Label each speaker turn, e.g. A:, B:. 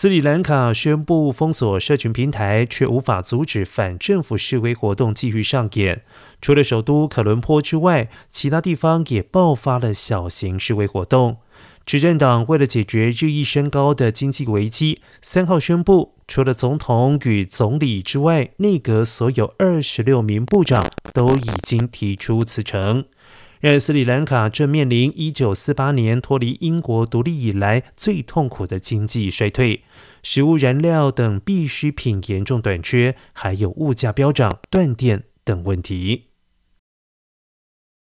A: 斯里兰卡宣布封锁社群平台，却无法阻止反政府示威活动继续上演。除了首都可伦坡之外，其他地方也爆发了小型示威活动。执政党为了解决日益升高的经济危机，三号宣布，除了总统与总理之外，内阁所有二十六名部长都已经提出辞呈。然而，斯里兰卡正面临一九四八年脱离英国独立以来最痛苦的经济衰退，食物、燃料等必需品严重短缺，还有物价飙涨、断电等问题。